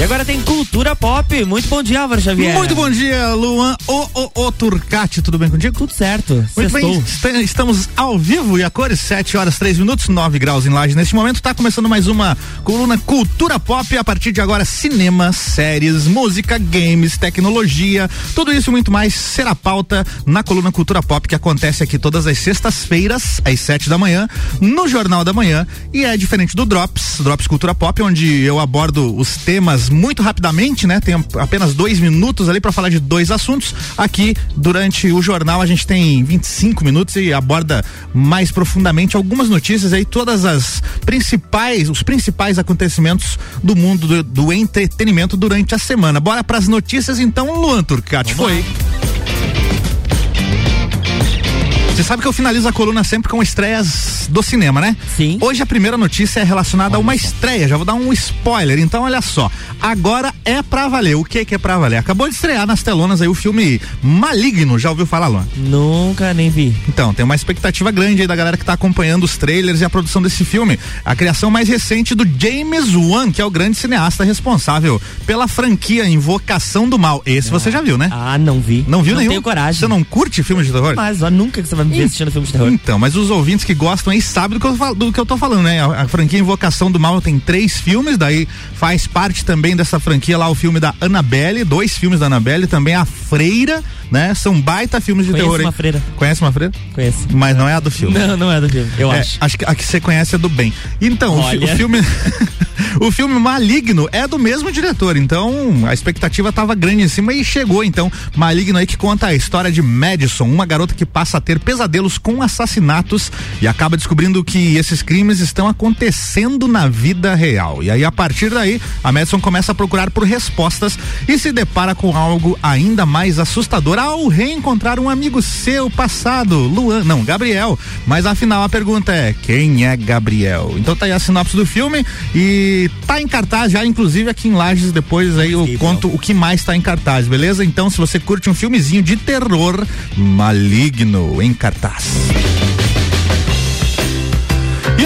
E agora tem cultura pop. Muito bom dia, Álvaro Xavier. Muito bom dia, Luan. O, o, o Turcati, tudo bem contigo? Tudo certo. Muito bem, estamos ao vivo e a cores, 7 horas 3 minutos, 9 graus em laje. Neste momento está começando mais uma coluna Cultura Pop. A partir de agora, cinema, séries, música, games, tecnologia, tudo isso e muito mais será pauta na coluna Cultura Pop que acontece aqui todas as sextas-feiras, às 7 da manhã, no Jornal da Manhã. E é diferente do Drops, Drops Cultura Pop, onde eu abordo os temas muito rapidamente, né? Tem apenas dois minutos ali para falar de dois assuntos. Aqui, durante o jornal, a gente tem 25 minutos e aborda mais profundamente algumas notícias aí, todas as principais, os principais acontecimentos do mundo do, do entretenimento durante a semana. Bora para as notícias então, Luan Turcati. Foi. Você sabe que eu finalizo a coluna sempre com estreias do cinema, né? Sim. Hoje a primeira notícia é relacionada a uma estreia, já vou dar um spoiler. Então, olha só. Agora é pra valer. O que que é pra valer? Acabou de estrear nas telonas aí o filme Maligno. Já ouviu falar, Luan? Nunca nem vi. Então, tem uma expectativa grande aí da galera que tá acompanhando os trailers e a produção desse filme. A criação mais recente do James Wan, que é o grande cineasta responsável pela franquia Invocação do Mal. Esse ah. você já viu, né? Ah, não vi. Não viu não nenhum? Não tenho coragem. Você não curte filmes de terror? Mas ó, nunca que você vai assistindo filme de terror. Então, mas os ouvintes que gostam aí sabem do que eu, falo, do que eu tô falando, né? A, a, franquia Invocação do Mal tem três filmes, daí faz parte também dessa franquia lá o filme da Annabelle, dois filmes da Annabelle, também a Freira, né? São baita filmes de Conheço terror. Uma freira. Conhece uma freira? Conheço. Mas não é a do filme. Não, não é a do filme, eu é, acho. Acho que a que você conhece é do bem. Então, o, o, filme. o filme Maligno é do mesmo diretor, então a expectativa estava grande em cima e chegou, então. Maligno aí que conta a história de Madison, uma garota que passa a ter pesadelos com assassinatos e acaba descobrindo que esses crimes estão acontecendo na vida real. E aí, a partir daí, a Madison começa a procurar por respostas e se depara com algo ainda mais assustador ao reencontrar um amigo seu passado, Luan, não, Gabriel. Mas afinal a pergunta é: quem é Gabriel? Então tá aí a sinopse do filme e tá em cartaz já, inclusive aqui em Lages, depois aí eu conto o que mais tá em cartaz, beleza? Então, se você curte um filmezinho de terror, maligno em cartaz. E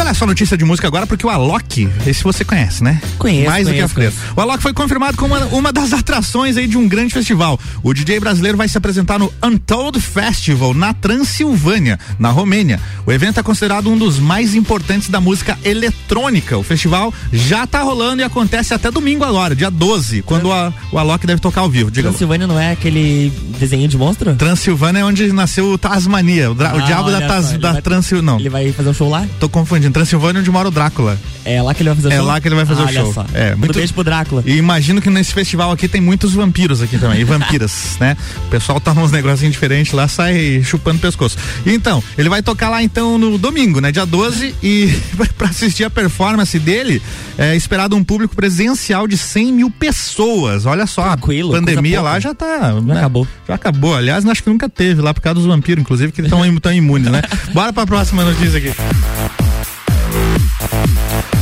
olha só notícia de música agora, porque o Alok, esse você conhece, né? Conheço. Mais conheço, do que a Freira. O Alok foi confirmado como uma, uma, das atrações aí de um grande festival. O DJ brasileiro vai se apresentar no Untold Festival, na Transilvânia, na Romênia. O evento é considerado um dos mais importantes da música eletrônica. O festival já tá rolando e acontece até domingo agora, dia 12, quando a, o Alok deve tocar ao vivo. Diga Transilvânia não é aquele desenho de monstro? Transilvânia é onde nasceu o Tasmania, o, ah, o diabo da, Tas, da Transilvânia. Não. Ele vai fazer um show lá? Tô confundindo Transilvânia onde mora o Drácula. É lá que ele vai fazer o é show? É lá que ele vai fazer ah, o show. Só. É, muito beijo pro Drácula. E imagino que nesse festival aqui tem muitos vampiros aqui também, e vampiras, né? O pessoal toma uns negocinhos diferentes lá, sai chupando o pescoço. Então, ele vai tocar lá então no domingo, né? Dia 12 e para assistir a performance dele, é esperado um público presencial de 100 mil pessoas. Olha só, Tranquilo, a pandemia lá já tá. Já né? acabou. Já acabou. Aliás, acho que nunca teve lá por causa dos vampiros, inclusive, que estão tão imunes, né? Bora pra próxima notícia aqui.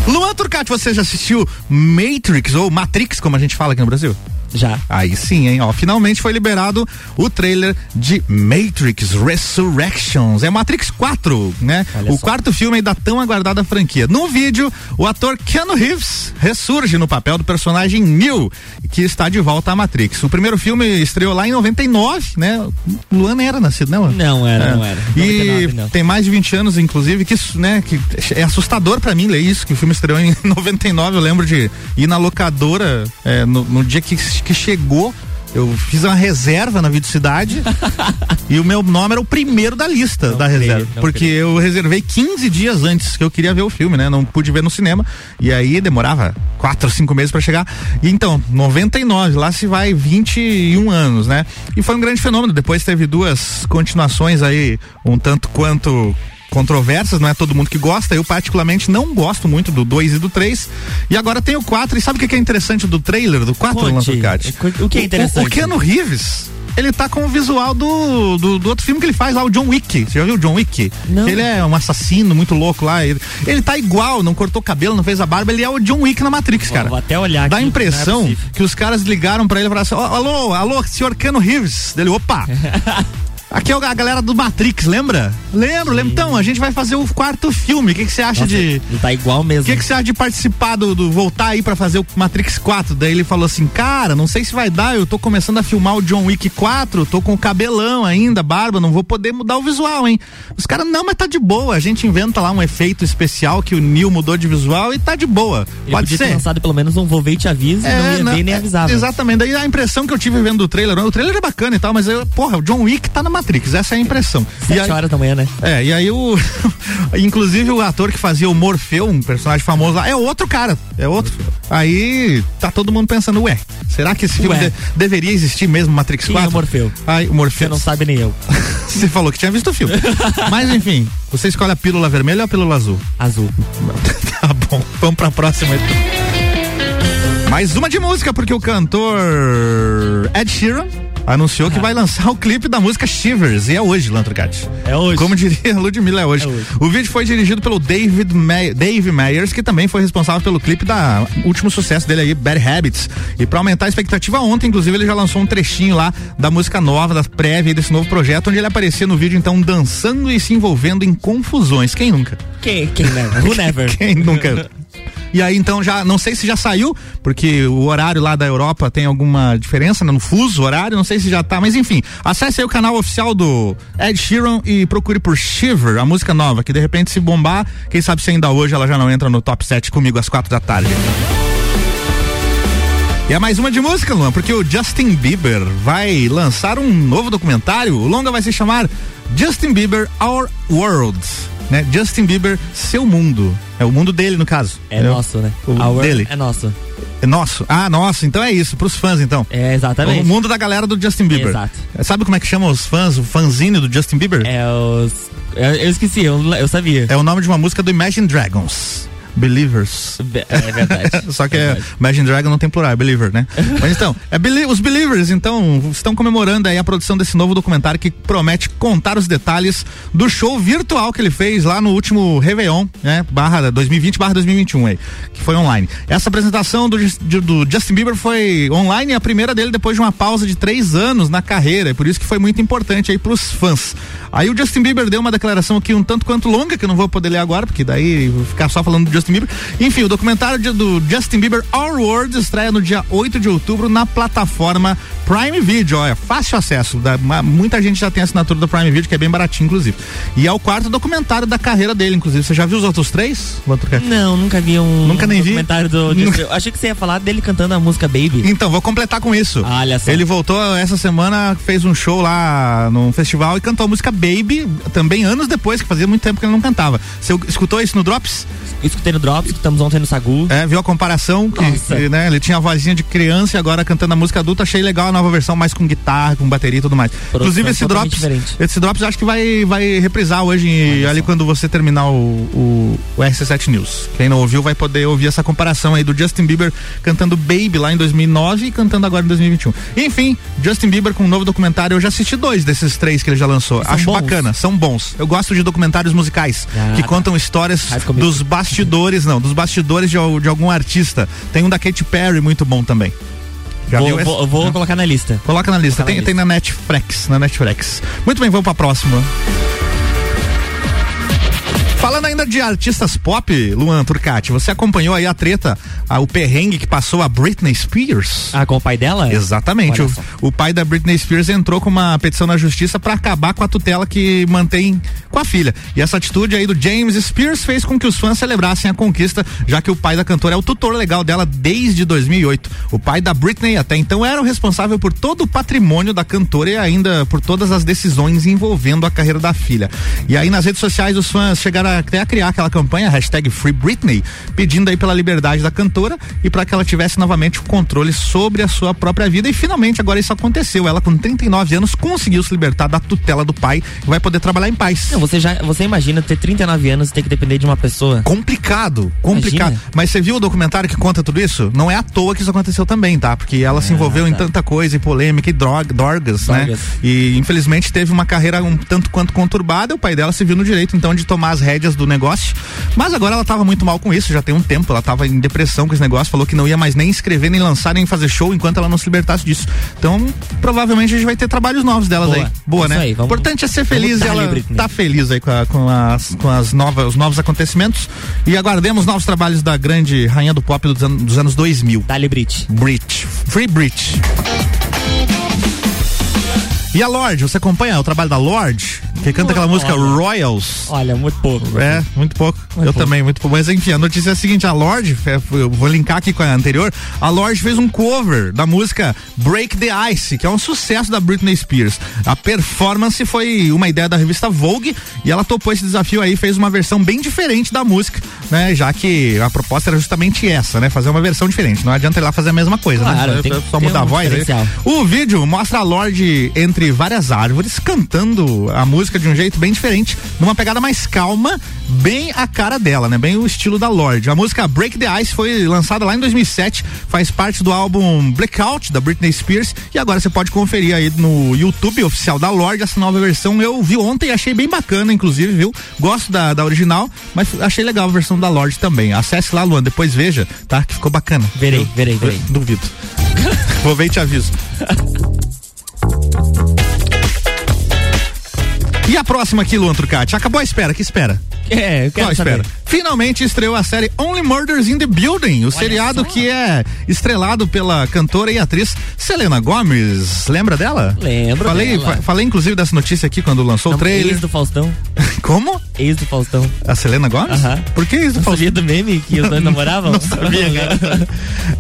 Luan Turcati, você já assistiu Matrix ou Matrix, como a gente fala aqui no Brasil? Já. Aí sim, hein? Ó, finalmente foi liberado o trailer de Matrix Resurrections. É Matrix 4, né? Olha o só. quarto filme da tão aguardada franquia. No vídeo, o ator Keanu Reeves ressurge no papel do personagem Neo, que está de volta à Matrix. O primeiro filme estreou lá em 99, né? Luan era nascido, né, Luan? Não era, é. não era. 99, e não. tem mais de 20 anos, inclusive, que, né, que é assustador para mim ler isso, que o filme estreou em 99. Eu lembro de ir na locadora é, no, no dia que que chegou eu fiz uma reserva na Cidade e o meu nome era o primeiro da lista não da creio, reserva. Porque creio. eu reservei 15 dias antes que eu queria ver o filme, né? Não pude ver no cinema. E aí demorava quatro, cinco meses para chegar. E então, 99, lá se vai 21 anos, né? E foi um grande fenômeno. Depois teve duas continuações aí, um tanto quanto controversas, não é todo mundo que gosta. Eu, particularmente, não gosto muito do 2 e do 3. E agora tem o 4. E sabe o que é interessante do trailer do 4, Lance O que é interessante? O, o, Keanu Reeves ele tá com o visual do, do, do, outro filme que ele faz lá, o John Wick. Você já viu o John Wick? Não. Ele é um assassino muito louco lá. Ele, ele tá igual, não cortou cabelo, não fez a barba. Ele é o John Wick na Matrix, cara. Vou até olhar Dá a impressão é que os caras ligaram pra ele e falaram assim: alô, alô, senhor Keanu Reeves. Dele, opa! Aqui é a galera do Matrix, lembra? Lembro, lembro. Então, a gente vai fazer o quarto filme. O que você acha Nossa, de. Tá igual mesmo. O que você acha de participar do, do, voltar aí pra fazer o Matrix 4? Daí ele falou assim: Cara, não sei se vai dar. Eu tô começando a filmar o John Wick 4, tô com o cabelão ainda, barba, não vou poder mudar o visual, hein? Os caras, não, mas tá de boa. A gente inventa lá um efeito especial que o Neil mudou de visual e tá de boa. Ele Pode ser. ter lançado pelo menos um vou ver e te avisa É, não ia não, ver nem é, avisava. Exatamente. Daí a impressão que eu tive vendo o trailer, o trailer é bacana e tal, mas eu, porra, o John Wick tá na Matrix, essa é a impressão. E Sete aí- horas da manhã, né? É, e aí o. inclusive o ator que fazia o Morfeu, um personagem famoso lá, é outro cara. É outro. Aí tá todo mundo pensando, ué, será que esse filme de- deveria existir mesmo, Matrix Quem é 4? o Morfeu? Aí, o Você Morfeu. não sabe nem eu. Você falou que tinha visto o filme. Mas enfim, você escolhe a pílula vermelha ou a pílula azul? Azul. tá bom, vamos pra próxima então. Mais uma de música, porque o cantor Ed Sheeran anunciou que vai lançar o clipe da música Shivers, e é hoje, Lantrocati. É hoje. Como diria Ludmilla, é hoje. É hoje. O vídeo foi dirigido pelo David May Dave Meyers, que também foi responsável pelo clipe da último sucesso dele aí, Bad Habits. E pra aumentar a expectativa, ontem, inclusive, ele já lançou um trechinho lá da música nova, da prévia desse novo projeto, onde ele aparecia no vídeo, então, dançando e se envolvendo em confusões. Quem nunca? Quem, quem never? Who never? Quem nunca? E aí, então, já, não sei se já saiu, porque o horário lá da Europa tem alguma diferença né, no fuso horário, não sei se já tá, mas enfim, acesse aí o canal oficial do Ed Sheeran e procure por Shiver, a música nova, que de repente se bombar, quem sabe se ainda hoje ela já não entra no top 7 comigo às quatro da tarde. E é mais uma de música, Luan, porque o Justin Bieber vai lançar um novo documentário. O longa vai se chamar Justin Bieber Our World. Né? Justin Bieber, seu mundo. É o mundo dele, no caso. É Entendeu? nosso, né? O Our dele. É nosso. É nosso. Ah, nosso. Então é isso, pros fãs, então. É, O exatamente. mundo da galera do Justin Bieber. Exato. Sabe como é que chama os fãs, o fanzine do Justin Bieber? É os. Eu, eu esqueci, eu, eu sabia. É o nome de uma música do Imagine Dragons. Believers. É verdade. Só que é, Verdade. Imagine Dragon não tem plural, é Believer, né? Mas então, é belie- os Believers, então, estão comemorando aí a produção desse novo documentário que promete contar os detalhes do show virtual que ele fez lá no último Réveillon, né? Barra 2020 barra 2021 aí, que foi online. Essa apresentação do, do Justin Bieber foi online, a primeira dele depois de uma pausa de três anos na carreira, e por isso que foi muito importante aí pros fãs. Aí o Justin Bieber deu uma declaração aqui um tanto quanto longa, que eu não vou poder ler agora, porque daí vou ficar só falando do Justin Bieber. Enfim, o documentário de- do Justin Bieber Our World estreia no dia 8 de outubro na plataforma Prime Video. Olha, fácil acesso. Da- ma- muita gente já tem assinatura do Prime Video, que é bem baratinho, inclusive. E é o quarto documentário da carreira dele, inclusive. Você já viu os outros três? Não, nunca vi um Nunca nem vi? documentário do. Nunca. Eu achei que você ia falar dele cantando a música Baby. Então, vou completar com isso. Olha só. Ele voltou essa semana, fez um show lá num festival e cantou a música Baby, também anos depois, que fazia muito tempo que ele não cantava. Você escutou isso no Drops? Escutei no Drops, escutamos ontem no Sagu. É, viu a comparação? Que, que, né, ele tinha a vozinha de criança e agora cantando a música adulta. Achei legal a nova versão, mais com guitarra, com bateria e tudo mais. Inclusive, esse Drops. diferente. Esse Drops acho que vai, vai reprisar hoje, ali quando você terminar o, o, o RC7 News. Quem não ouviu vai poder ouvir essa comparação aí do Justin Bieber cantando Baby lá em 2009 e cantando agora em 2021. Enfim, Justin Bieber com um novo documentário. Eu já assisti dois desses três que ele já lançou. São acho bons? bacana, são bons. Eu gosto de documentários musicais Ah, que contam histórias dos bastidores, não, dos bastidores de, de algum artista. Tem um da Katy Perry muito bom também. Já vou esse? vou, vou colocar na lista. Coloca na lista. Tem, na tem na Netflix, na Netflix. Muito bem, vamos pra próxima. Falando ainda de artistas pop, Luan Turcati, você acompanhou aí a treta, a- o perrengue que passou a Britney Spears? Ah, com o pai dela? Exatamente. O, o pai da Britney Spears entrou com uma petição na justiça para acabar com a tutela que mantém com a filha. E essa atitude aí do James Spears fez com que os fãs celebrassem a conquista, já que o pai da cantora é o tutor legal dela desde 2008. O pai da Britney até então era o responsável por todo o patrimônio da cantora e ainda por todas as decisões envolvendo a carreira da filha. E aí nas redes sociais os fãs chegaram até a criar aquela campanha hashtag Free Britney, pedindo aí pela liberdade da cantora e para que ela tivesse novamente o controle sobre a sua própria vida. E finalmente agora isso aconteceu. Ela com 39 anos conseguiu se libertar da tutela do pai e vai poder trabalhar em paz. Você já, você imagina ter 39 anos e ter que depender de uma pessoa. Complicado, complicado. Imagina. Mas você viu o documentário que conta tudo isso? Não é à toa que isso aconteceu também, tá? Porque ela se envolveu em tá. tanta coisa, e polêmica, e droga, dorgas, né? Dorgas. E infelizmente teve uma carreira um tanto quanto conturbada. O pai dela se viu no direito, então, de tomar as rédeas do negócio. Mas agora ela tava muito mal com isso, já tem um tempo, ela tava em depressão com esse negócio, falou que não ia mais nem escrever, nem lançar, nem fazer show enquanto ela não se libertasse disso. Então, provavelmente a gente vai ter trabalhos novos delas Boa. aí. Boa, né? Aí, vamos, Importante é ser feliz e ela tá feliz aí com, a, com, as, com as novas, os novos acontecimentos. E aguardemos novos trabalhos da grande rainha do pop dos, anos, dos anos 2000. Dali Brit. Brit. Free Brit. E a Lorde, você acompanha o trabalho da Lorde? Que canta aquela música olha, Royals. Olha, muito pouco. É, muito pouco. Muito eu pouco. também, muito pouco. Mas enfim, a notícia é a seguinte: a Lorde, é, eu vou linkar aqui com a anterior. A Lorde fez um cover da música Break the Ice, que é um sucesso da Britney Spears. A performance foi uma ideia da revista Vogue e ela topou esse desafio aí, fez uma versão bem diferente da música, né? Já que a proposta era justamente essa, né? Fazer uma versão diferente. Não adianta ir lá fazer a mesma coisa, né? claro, né? Tem Só mudar um a voz. Aí. O vídeo mostra a Lorde entre várias árvores cantando a música de um jeito bem diferente, numa pegada mais calma, bem a cara dela, né? Bem o estilo da Lorde. A música Break the Ice foi lançada lá em 2007, faz parte do álbum Blackout da Britney Spears e agora você pode conferir aí no YouTube oficial da Lorde essa nova versão. Eu vi ontem e achei bem bacana, inclusive, viu? Gosto da, da original, mas achei legal a versão da Lorde também. Acesse lá, Luan, depois veja, tá? Que ficou bacana. Verei, eu, verei, verei. Duvido. Vou ver e te aviso. E a próxima aqui, Luan Trucati? Acabou a espera, que espera? É, eu quero Qual espera? Finalmente estreou a série Only Murders in the Building, o Olha seriado só. que é estrelado pela cantora e atriz Selena Gomes. Lembra dela? Lembro. Falei, dela. falei inclusive dessa notícia aqui quando lançou Não, o trailer. Ex do Faustão. Como? Ex do Faustão. A Selena Gomes? Aham. Por que ex do Não Faustão? Sabia do meme que os dois namoravam? Não sabia, cara.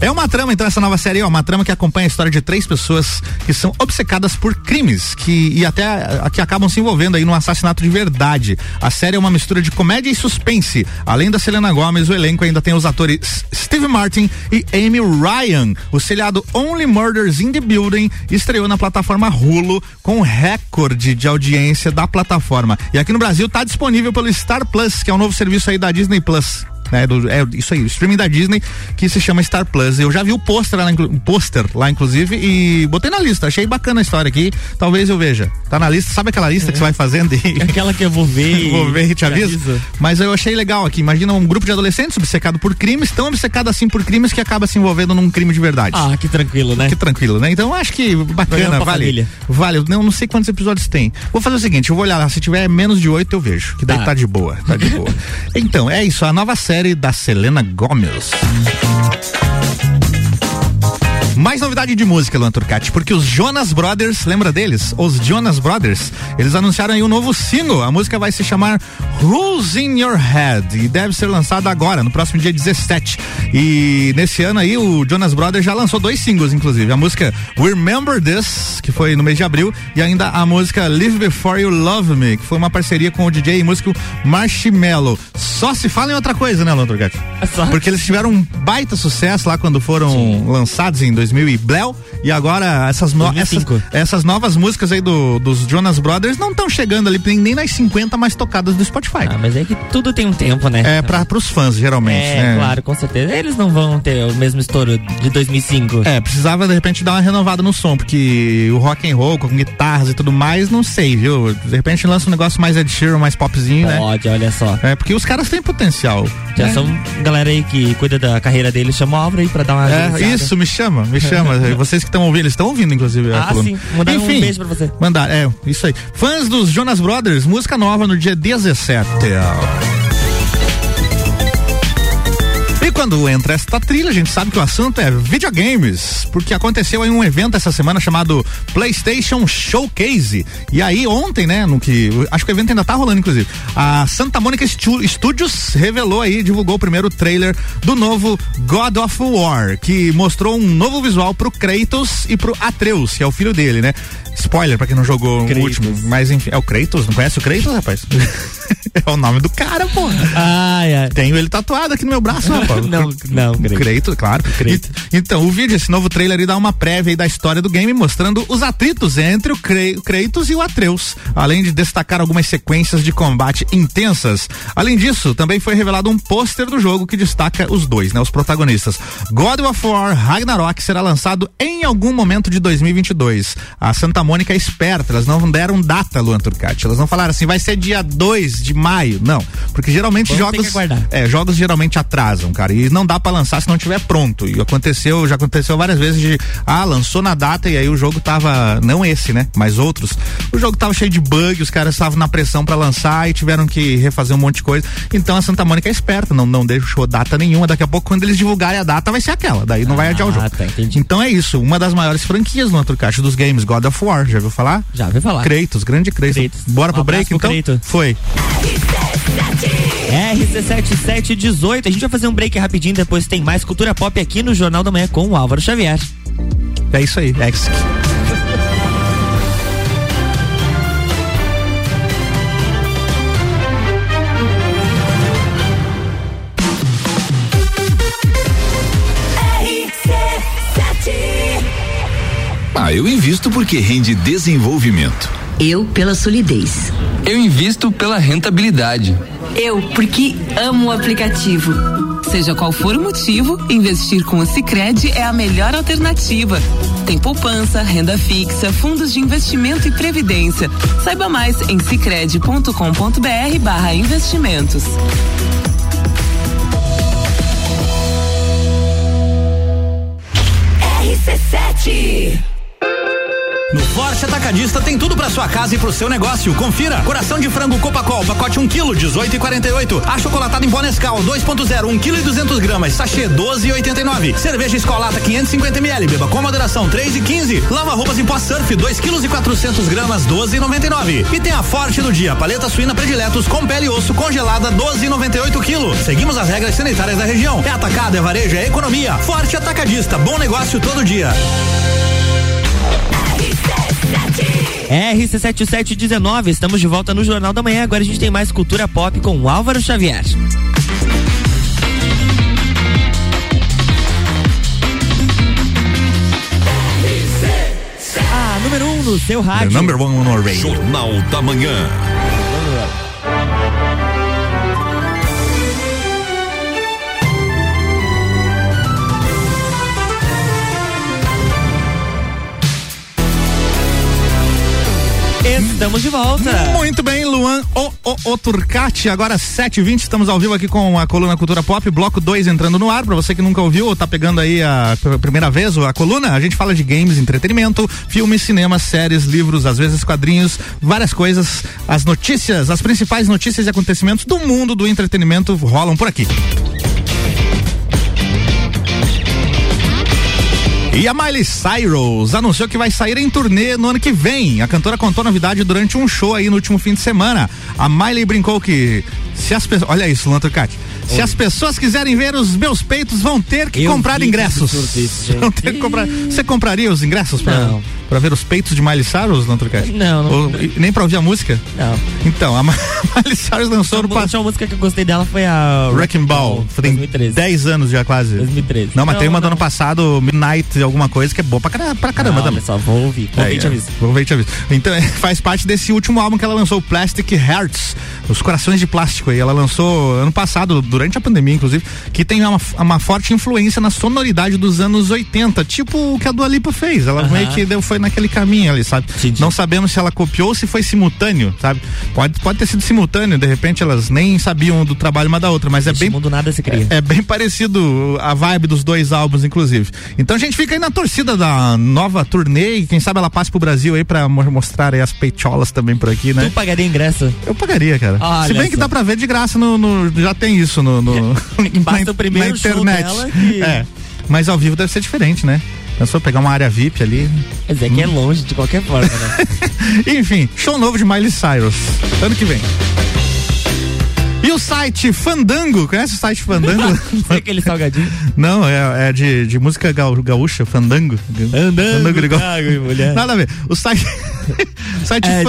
é uma trama, então, essa nova série é uma trama que acompanha a história de três pessoas que são obcecadas por crimes que, e até que acabam se envolvendo aí num assassinato de verdade. A série é uma mistura de comédia e suspense. Além da Selena Gomes, o elenco ainda tem os atores Steve Martin e Amy Ryan. O seriado Only Murders in the Building estreou na plataforma Hulu com recorde de audiência da plataforma. E aqui no Brasil está disponível pelo Star Plus, que é um novo serviço aí da Disney Plus né? Do, é isso aí, o streaming da Disney que se chama Star Plus. Eu já vi o pôster lá, pôster lá, inclusive, e botei na lista. Achei bacana a história aqui. Talvez eu veja. Tá na lista, sabe aquela lista é. que você vai fazendo? E... É aquela que eu vou ver. vou ver e te aviso. Mas eu achei legal aqui. Imagina um grupo de adolescentes obcecado por crimes, tão obcecado assim por crimes que acaba se envolvendo num crime de verdade. Ah, que tranquilo, né? Que tranquilo, né? Então acho que bacana, vale. Família. Vale. Eu não, não sei quantos episódios tem. Vou fazer o seguinte, eu vou olhar lá, se tiver menos de oito eu vejo, que daí tá, tá de boa, tá de boa. então, é isso, a nova série da Selena Gomes. Mais novidade de música, Luan Turcati, porque os Jonas Brothers, lembra deles? Os Jonas Brothers, eles anunciaram aí um novo single. A música vai se chamar Who's in Your Head e deve ser lançada agora, no próximo dia 17. E nesse ano aí, o Jonas Brothers já lançou dois singles, inclusive. A música Remember This, que foi no mês de abril, e ainda a música Live Before You Love Me, que foi uma parceria com o DJ e músico Marshmello. Só se fala em outra coisa, né, Luan Turcati? Porque eles tiveram um baita sucesso lá quando foram Sim. lançados em 2000 e Bleu, e agora essas, no, essas, essas, novas músicas aí do, dos Jonas Brothers não estão chegando ali nem nas 50 mais tocadas do Spotify. Ah, mas é que tudo tem um tempo, né? É, para pros fãs, geralmente. É, né? claro, com certeza. Eles não vão ter o mesmo estouro de 2005. É, precisava de repente dar uma renovada no som, porque o rock and roll com guitarras e tudo mais, não sei, viu? De repente lança um negócio mais Ed Sheeran, mais popzinho, Pode, né? Pode, olha só. É, porque os caras têm potencial. Já né? são galera aí que cuida da carreira deles, chama a obra aí pra dar uma É, isso, me chama, me chama. Vocês que estão ouvindo, eles estão ouvindo, inclusive. Ah, sim. Mandar um beijo pra você. Mandar, é, isso aí. Fãs dos Jonas Brothers, música nova no dia 17 quando entra esta trilha, a gente sabe que o assunto é videogames, porque aconteceu aí um evento essa semana chamado PlayStation Showcase. E aí ontem, né, no que acho que o evento ainda tá rolando inclusive. A Santa Mônica Studios revelou aí, divulgou o primeiro trailer do novo God of War, que mostrou um novo visual pro Kratos e pro Atreus, que é o filho dele, né? Spoiler pra quem não jogou Kratos. o último, mas enfim, é o Kratos, não conhece o Kratos, rapaz? é o nome do cara, pô. Ai, ai. Tenho ele tatuado aqui no meu braço, rapaz. não, não, Kratos, claro. Kratos. Então, o vídeo, esse novo trailer, ele dá uma prévia da história do game, mostrando os atritos entre o Kratos e o Atreus, além de destacar algumas sequências de combate intensas. Além disso, também foi revelado um pôster do jogo que destaca os dois, né, os protagonistas. God of War Ragnarok será lançado em algum momento de 2022. A Santa Mônica é esperta, elas não deram data, Luan Turcati. Elas não falaram assim, vai ser dia 2 de maio. Não. Porque geralmente Vamos jogos. É, jogos geralmente atrasam, cara. E não dá para lançar se não tiver pronto. E aconteceu, já aconteceu várias vezes de. Ah, lançou na data e aí o jogo tava. Não esse, né? Mas outros. O jogo tava cheio de bug, os caras estavam na pressão para lançar e tiveram que refazer um monte de coisa. Então a Santa Mônica é esperta, não, não deixou data nenhuma. Daqui a pouco, quando eles divulgarem a data, vai ser aquela. Daí não ah, vai adiar o jogo. Tá, então é isso. Uma das maiores franquias no outro caixa dos games, God of War. Já viu falar? Já viu falar. Kratos, grande Kratos. Kratos. Bora um pro break então? Foi. RC7718. A gente vai fazer um break rapidinho, depois tem mais cultura pop aqui no Jornal da Manhã com o Álvaro Xavier. É isso aí, X. Ah, eu invisto porque rende desenvolvimento. Eu pela solidez. Eu invisto pela rentabilidade. Eu porque amo o aplicativo. Seja qual for o motivo, investir com o Sicredi é a melhor alternativa. Tem poupança, renda fixa, fundos de investimento e previdência. Saiba mais em sicredi.com.br/barra investimentos. RC7 no Forte Atacadista tem tudo para sua casa e pro seu negócio. Confira: coração de frango Copacol, pacote 1 kg, 18,48. Achocolatado em pó Nescau, 2.0, 1 kg e 200 gramas, sachê 12,89. Cerveja Escolata 550 ml, beba com moderação 3 e 15. Lava roupas em pó Surf, 2 kg e 400 gramas, 12,99. E tem a Forte do dia, paleta suína prediletos com pele e osso congelada, 12,98 kg. Seguimos as regras sanitárias da região. É atacado, é varejo, é economia. Forte Atacadista, bom negócio todo dia. RC7719, estamos de volta no Jornal da Manhã. Agora a gente tem mais cultura pop com o Álvaro Xavier. Ah, número 1 um no seu rádio. The number one on radio. Jornal da Manhã. Estamos de volta. Muito bem, Luan o, o, o Turcati, agora 7h20, estamos ao vivo aqui com a coluna Cultura Pop, bloco 2 entrando no ar. Pra você que nunca ouviu ou tá pegando aí a primeira vez a coluna, a gente fala de games, entretenimento, filmes, cinema, séries, livros, às vezes quadrinhos, várias coisas. As notícias, as principais notícias e acontecimentos do mundo do entretenimento rolam por aqui. E a Miley Cyrus anunciou que vai sair em turnê no ano que vem. A cantora contou novidade durante um show aí no último fim de semana. A Miley brincou que se as pessoas, olha isso, Lantrocati. Se as pessoas quiserem ver os meus peitos, vão ter que Eu comprar ingressos. Vão ter que comprar. Você compraria os ingressos para para ver os peitos de Miley Cyrus, Lantrocast? Não, não. Ou, nem para ouvir a música? Não. Então, a Miley Cyrus lançou no passado. A última música que eu gostei dela foi a Wrecking Ball. Foi 2013. 10 anos já quase. 2013. Não, mas não, tem uma não. do ano passado, Midnight, alguma coisa que é boa pra caramba, pra caramba não, também. Só vou ouvir. Vou é, te aviso. Vou ouvir te aviso. Então, faz parte desse último álbum que ela lançou, Plastic Hearts, os corações de plástico aí. Ela lançou ano passado, durante a pandemia, inclusive, que tem uma, uma forte influência na sonoridade dos anos 80, tipo o que a Dua Lipa fez. Ela uh -huh. meio que deu, foi naquele caminho ali sabe? Sim, sim. Não sabemos se ela copiou ou se foi simultâneo, sabe? Pode, pode ter sido simultâneo, de repente elas nem sabiam do trabalho uma da outra, mas é bem. mundo nada se cria. É, é, bem parecido a vibe dos dois álbuns, inclusive. Então a gente fica aí na torcida da nova turnê e quem sabe ela passe pro Brasil aí pra mostrar aí as peitolas também por aqui, né? Tu pagaria ingresso? Eu pagaria, cara. Olha se bem que dá pra ver de graça no. no já tem isso no. no Basta na, o primeiro na internet. Que... É. Mas ao vivo deve ser diferente, né? Pensou pegar uma área VIP ali? Mas é que é longe de qualquer forma, né? Enfim, show novo de Miley Cyrus. Ano que vem. E o site Fandango, conhece o site Fandango? é aquele salgadinho? Não, é, é de, de música gaúcha, Fandango. Fandango, Fandango mulher. Nada a ver. O site, site é,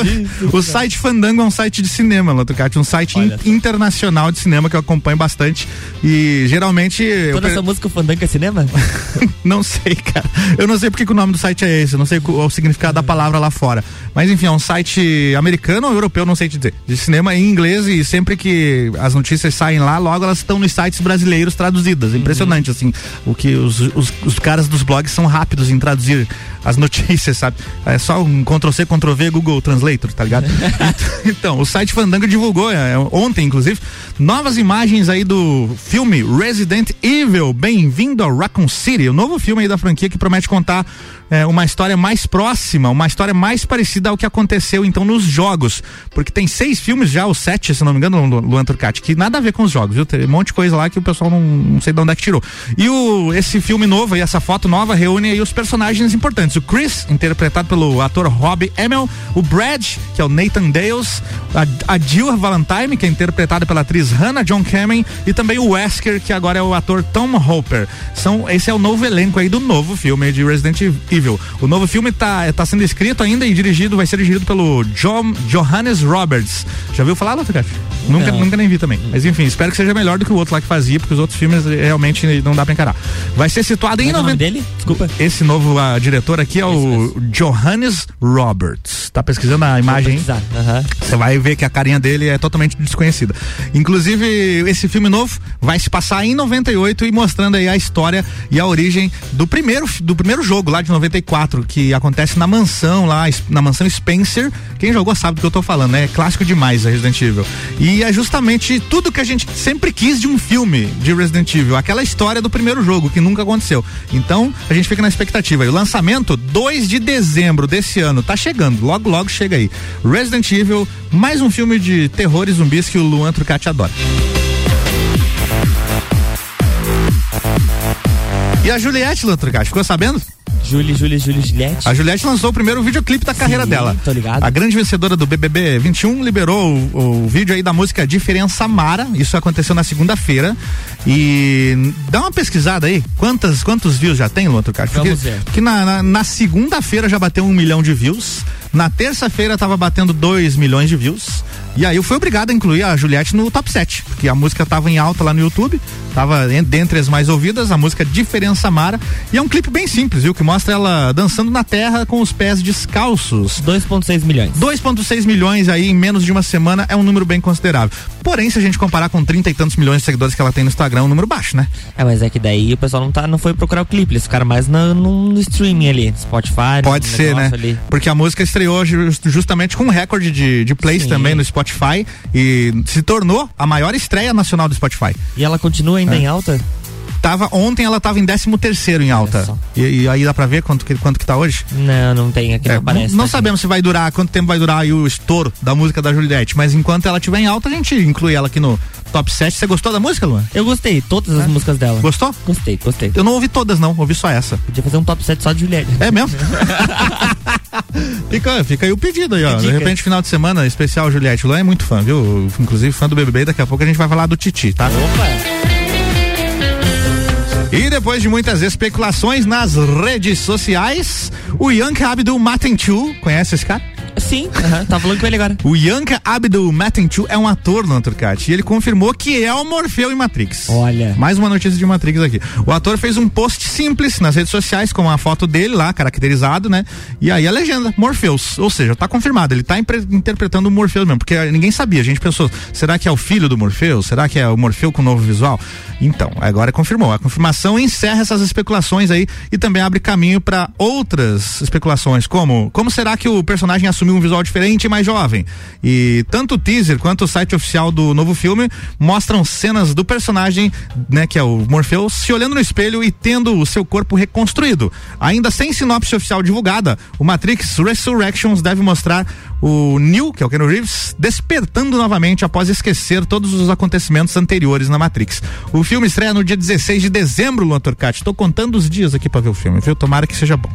o site Fandango é um site de cinema, Latucati, um site in, internacional de cinema que eu acompanho bastante e geralmente... Toda essa música Fandango é cinema? não sei, cara. Eu não sei porque o nome do site é esse, eu não sei o, o significado da palavra lá fora. Mas enfim, é um site americano ou europeu, não sei te dizer, de cinema em inglês e sempre que as notícias saem lá, logo elas estão nos sites brasileiros traduzidas. É impressionante, uhum. assim, o que os, os, os, caras dos blogs são rápidos em traduzir as notícias, sabe? É só um Ctrl C, Ctrl-C, Ctrl-V, Google Translator, tá ligado? então, o site Fandango divulgou é, ontem, inclusive, novas imagens aí do filme Resident Evil. Bem-vindo ao Raccoon City, o novo filme aí da franquia que promete contar é, uma história mais próxima, uma história mais parecida ao que aconteceu então nos jogos. Porque tem seis filmes já, ou sete, se não me engano, Luan Turcati, que nada a ver com os jogos, viu? Tem um monte de coisa lá que o pessoal não, não sei de onde é que tirou. E o, esse filme novo e essa foto nova reúne aí os personagens importantes. O Chris, interpretado pelo ator Rob Emel, o Brad, que é o Nathan Dales, a, a Jill Valentine, que é interpretada pela atriz Hannah John Kamen, e também o Wesker, que agora é o ator Tom Hopper. São, esse é o novo elenco aí do novo filme de Resident Evil o novo filme está tá sendo escrito ainda e dirigido, vai ser dirigido pelo John, Johannes Roberts. Já viu falar, Lotrocast? Nunca, nunca nem vi também. Mas enfim, espero que seja melhor do que o outro lá que fazia, porque os outros filmes realmente não dá pra encarar. Vai ser situado em 90. É 90... dele? Desculpa. Esse novo uh, diretor aqui é o Johannes Roberts. Tá pesquisando a imagem? Você uhum. vai ver que a carinha dele é totalmente desconhecida. Inclusive, esse filme novo vai se passar em 98 e mostrando aí a história e a origem do primeiro, do primeiro jogo lá de 94, que acontece na mansão lá, na mansão Spencer. Quem jogou sabe do que eu tô falando, né? É clássico demais a Resident Evil. E é justamente tudo que a gente sempre quis de um filme de Resident Evil, aquela história do primeiro jogo que nunca aconteceu. Então, a gente fica na expectativa. E o lançamento 2 de dezembro desse ano tá chegando, logo logo chega aí. Resident Evil, mais um filme de terror e zumbis que o Luan Trucati adora. E a Juliette, Luan Trucati, ficou sabendo? Julie, Julie, Julie, Juliette. A Juliette lançou o primeiro videoclipe da carreira Sim, dela. Tô ligado. A grande vencedora do BBB 21 liberou o, o vídeo aí da música Diferença Mara. Isso aconteceu na segunda-feira. E dá uma pesquisada aí. Quantas, quantos views já tem, Luan Trucati? Vamos ver. Porque na, na, na segunda-feira já bateu um milhão de views. Na terça-feira tava batendo 2 milhões de views. E aí eu fui obrigado a incluir a Juliette no top 7, porque a música tava em alta lá no YouTube, tava dentre as mais ouvidas, a música Diferença Mara. E é um clipe bem simples, viu? Que mostra ela dançando na terra com os pés descalços. 2,6 milhões. 2,6 milhões aí em menos de uma semana é um número bem considerável. Porém, se a gente comparar com 30 e tantos milhões de seguidores que ela tem no Instagram, é um número baixo, né? É, mas é que daí o pessoal não, tá, não foi procurar o clipe, eles ficaram mais no, no streaming ali, Spotify. Pode ser, né? Ali. Porque a música estreou justamente com um recorde de, de plays Sim. também no Spotify e se tornou a maior estreia nacional do Spotify. E ela continua ainda é. em alta? Tava, ontem ela tava em 13 terceiro em alta. E, e, aí dá pra ver quanto que, quanto que tá hoje? Não, não tem aqui, é, não aparece. Não, tá sabemos se vai durar, quanto tempo vai durar aí o estouro da música da Juliette, mas enquanto ela estiver em alta, a gente inclui ela aqui no top 7. Você gostou da música, Luan? Eu gostei, todas as é. músicas dela. Gostou? Gostei, gostei. Eu não ouvi todas, não, ouvi só essa. Podia fazer um top 7 só de Juliette. É mesmo? fica, fica aí o pedido aí, ó. De repente, final de semana, especial Juliette. Luan é muito fã, viu? Inclusive fã do BBB, daqui a pouco a gente vai falar do Titi, tá? Opa! E depois de muitas especulações nas redes sociais, o Yank Abdul Matenchu, conhece esse cara? Sim, uh tá falando com ele agora. O Yanka Abdul Matenchu é um ator no Turcati e ele confirmou que é o Morfeu em Matrix. Olha. Mais uma notícia de Matrix aqui. O ator fez um post simples nas redes sociais com a foto dele lá, caracterizado, né? E aí a legenda, Morpheus. Ou seja, tá confirmado, ele tá interpretando o Morpheus mesmo, porque ninguém sabia. A gente pensou, será que é o filho do Morpheus? Será que é o Morfeu com novo visual? Então, agora confirmou. A confirmação encerra essas especulações aí e também abre caminho para outras especulações, como como será que o personagem assumiu um visual diferente e mais jovem. E tanto o teaser quanto o site oficial do novo filme mostram cenas do personagem, né, que é o Morpheus, se olhando no espelho e tendo o seu corpo reconstruído. Ainda sem sinopse oficial divulgada, o Matrix Resurrections deve mostrar o Neo, que é o Keanu Reeves, despertando novamente após esquecer todos os acontecimentos anteriores na Matrix. O filme estreia no dia 16 de dezembro, Luan Turcati. Contando os dias aqui para ver o filme, viu? Tomara que seja bom.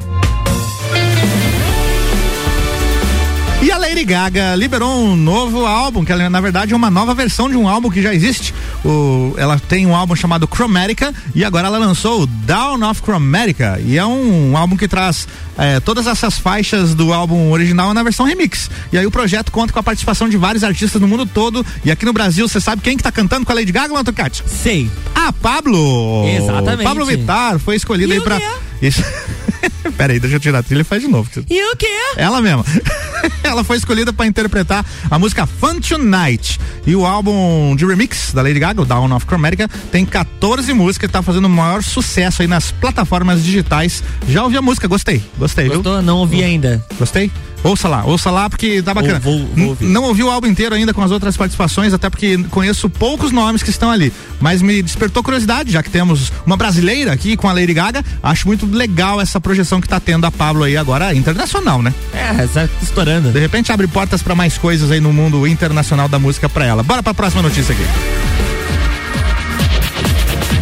Lady Gaga liberou um novo álbum, que na verdade é uma nova versão de um álbum que já existe. O, ela tem um álbum chamado Chromatica e agora ela lançou o Down of Chromatica. E é um, um álbum que traz é, todas essas faixas do álbum original na versão remix. E aí o projeto conta com a participação de vários artistas no mundo todo. E aqui no Brasil, você sabe quem que tá cantando com a Lady Gaga, Lantocati? Sei. Ah, Pablo! Exatamente. Pablo Vittar foi escolhido aí pra. Isso. Pera aí, deixa eu tirar a trilha e faz de novo. E o quê? Ela mesma. Ela foi escolhida para interpretar a música Fun Tonight. E o álbum de remix da Lady Gaga, o Down of Chromatica, tem 14 músicas e tá fazendo o maior sucesso aí nas plataformas digitais. Já ouvi a música, gostei. Gostei, Gostou? viu? Não ouvi ainda. Gostei? Ouça lá, ouça lá porque tá bacana. Vou, vou, vou não ouvi o álbum inteiro ainda com as outras participações, até porque conheço poucos nomes que estão ali. Mas me despertou curiosidade, já que temos uma brasileira aqui com a Lady Gaga. Acho muito legal essa projeção que tá tendo a Pablo aí agora, internacional, né? É, tá estourando. De repente abre portas para mais coisas aí no mundo internacional da música para ela. Bora pra próxima notícia aqui.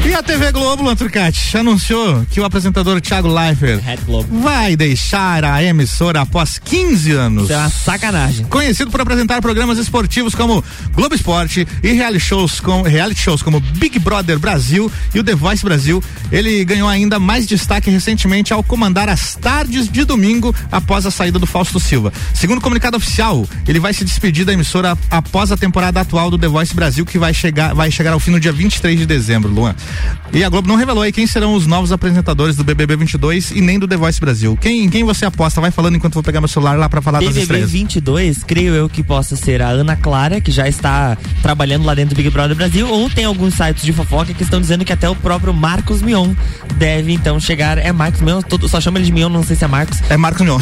E a TV Globo, Lanturcati, anunciou que o apresentador Thiago Leifert vai deixar a emissora após 15 anos. Isso é uma sacanagem. Conhecido por apresentar programas esportivos como Globo Esporte e reality shows, com, reality shows como Big Brother Brasil e o The Voice Brasil, ele ganhou ainda mais destaque recentemente ao comandar as tardes de domingo após a saída do Fausto Silva. Segundo o comunicado oficial, ele vai se despedir da emissora após a temporada atual do The Voice Brasil, que vai chegar, vai chegar ao fim no dia 23 de dezembro, Luan. E a Globo não revelou aí quem serão os novos apresentadores do BBB 22 e nem do The Voice Brasil. Quem, quem você aposta? Vai falando enquanto vou pegar meu celular lá para falar BBB das estreias. BBB 22, creio eu que possa ser a Ana Clara, que já está trabalhando lá dentro do Big Brother Brasil, ou tem alguns sites de fofoca que estão dizendo que até o próprio Marcos Mion deve então chegar. É Marcos Mion, todo, só chama ele de Mion, não sei se é Marcos. É Marcos Mion.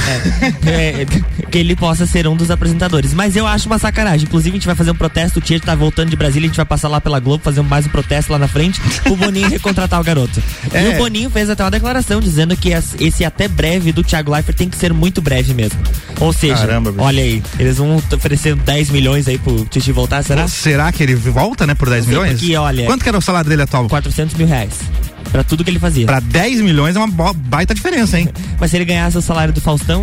É, é, que ele possa ser um dos apresentadores. Mas eu acho uma sacanagem. Inclusive, a gente vai fazer um protesto. O Tietchan tá voltando de Brasília, a gente vai passar lá pela Globo, fazer mais um protesto lá na frente. O Boninho recontratar o garoto. É. E o Boninho fez até uma declaração dizendo que esse até breve do Thiago Leifert tem que ser muito breve mesmo. Ou seja, Caramba, olha aí, eles vão oferecer 10 milhões aí pro Titi voltar, será? Será que ele volta, né, por 10 milhões? Porque, olha. Quanto que era o salário dele atual? 400 mil reais. Pra tudo que ele fazia. Pra 10 milhões é uma baita diferença, hein? Mas se ele ganhasse o salário do Faustão.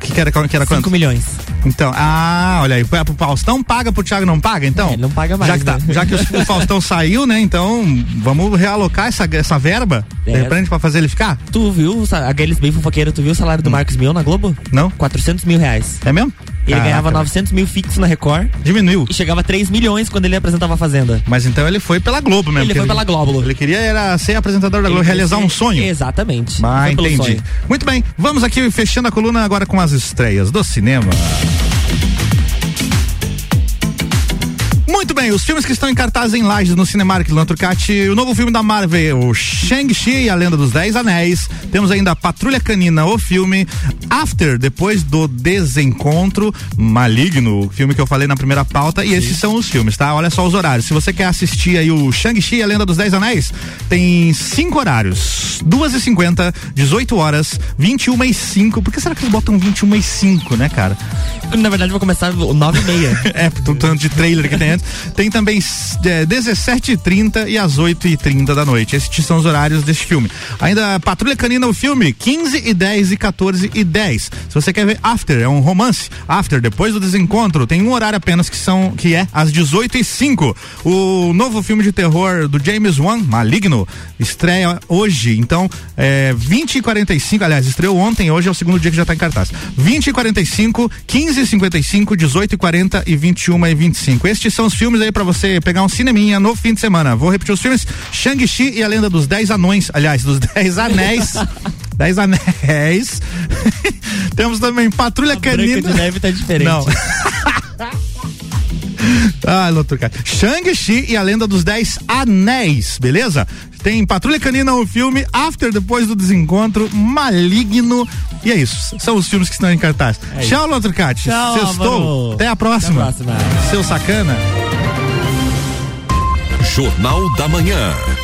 Que, que era, que era 5 milhões. Então, ah, olha aí, pro Faustão paga, pro Thiago não paga, então? É, não paga mais. Já que, tá, né? já que o, Faustão saiu, né? Então, vamos realocar essa, essa verba é. de repente pra fazer ele ficar? Tu viu, aqueles bem fofoqueiros, tu viu o salário do hum. Marcos Mion na Globo? Não. 400 mil reais. É mesmo? Ele Caraca. ganhava 900 mil fixo na Record. Diminuiu. E chegava a 3 milhões quando ele apresentava a Fazenda. Mas então ele foi pela Globo mesmo. Ele foi ele, pela Globo. Ele queria era ser apresentador da Globo, realizar um sonho. Exatamente. Ah, entendi. Muito bem, vamos aqui fechando a coluna agora com as estreias do cinema. Muito bem, os filmes que estão em cartaz em Lages no Cinemark Lanturcati, o novo filme da Marvel, o Shang-Chi e a Lenda dos Dez Anéis. Temos ainda Patrulha Canina, o filme After, depois do Desencontro Maligno, o filme que eu falei na primeira pauta. E esses Isso. são os filmes, tá? Olha só os horários. Se você quer assistir aí o Shang-Chi e a Lenda dos Dez Anéis, tem cinco horários: duas e cinquenta, 18 horas, 21 e 5. Por que será que eles botam 21 e 5, né, cara? Na verdade, vou começar 9 e meia. é, tanto de trailer que tem antes. Tem também é, 17h30 e às 8h30 da noite. Esses são os horários desse filme. Ainda Patrulha Canina, o filme, 15 e 10 e 14 e 10. Se você quer ver After, é um romance. After, depois do desencontro, tem um horário apenas que são que é às 18 e 5 O novo filme de terror do James Wan, Maligno, estreia hoje. Então, é, 20 e 45, aliás, estreou ontem, hoje é o segundo dia que já está em cartaz. 20 e 45, 15 e 55, 18 e 40 e 21 e 25. Estes são os filmes aí para você pegar um cineminha no fim de semana. Vou repetir os filmes: Shang-Chi e a Lenda dos Dez Anões. Aliás, dos Dez Anéis. Dez Anéis. Temos também Patrulha a Canina. Branca de Neve tá diferente. Não. ah, outro cara. Shang-Chi e a Lenda dos Dez Anéis, beleza? Tem Patrulha Canina, o filme, After, depois do desencontro, Maligno. E é isso. São os filmes que estão em cartaz. É Tchau, Lotrocate. Tchau, Sextou. Até a próxima. Até a próxima. Seu sacana. Jornal da Manhã.